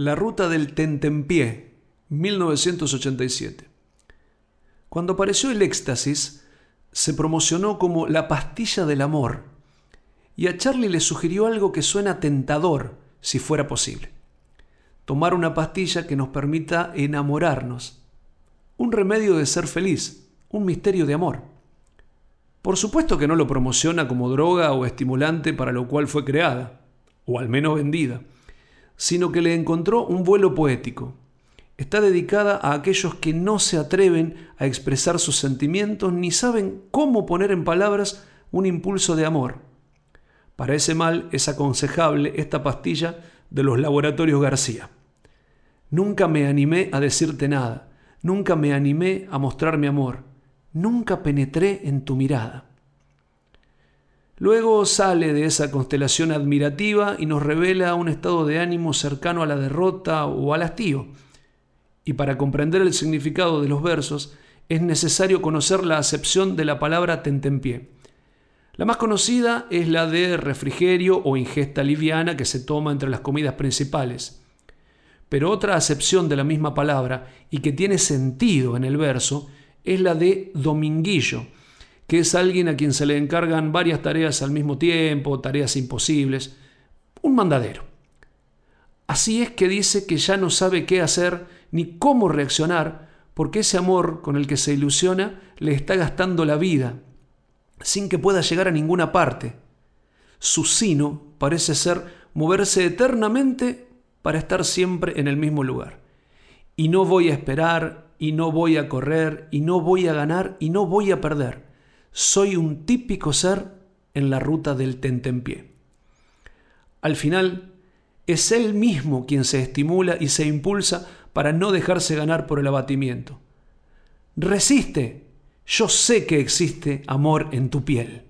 La ruta del tentempié, 1987. Cuando apareció el éxtasis, se promocionó como la pastilla del amor, y a Charlie le sugirió algo que suena tentador, si fuera posible. Tomar una pastilla que nos permita enamorarnos. Un remedio de ser feliz, un misterio de amor. Por supuesto que no lo promociona como droga o estimulante para lo cual fue creada, o al menos vendida sino que le encontró un vuelo poético. Está dedicada a aquellos que no se atreven a expresar sus sentimientos ni saben cómo poner en palabras un impulso de amor. Para ese mal es aconsejable esta pastilla de los laboratorios García. Nunca me animé a decirte nada, nunca me animé a mostrar mi amor, nunca penetré en tu mirada. Luego sale de esa constelación admirativa y nos revela un estado de ánimo cercano a la derrota o al hastío. Y para comprender el significado de los versos es necesario conocer la acepción de la palabra tentempié. La más conocida es la de refrigerio o ingesta liviana que se toma entre las comidas principales. Pero otra acepción de la misma palabra y que tiene sentido en el verso es la de dominguillo, que es alguien a quien se le encargan varias tareas al mismo tiempo, tareas imposibles, un mandadero. Así es que dice que ya no sabe qué hacer ni cómo reaccionar, porque ese amor con el que se ilusiona le está gastando la vida, sin que pueda llegar a ninguna parte. Su sino parece ser moverse eternamente para estar siempre en el mismo lugar. Y no voy a esperar, y no voy a correr, y no voy a ganar, y no voy a perder soy un típico ser en la ruta del tentempié. Al final, es él mismo quien se estimula y se impulsa para no dejarse ganar por el abatimiento. Resiste, yo sé que existe amor en tu piel.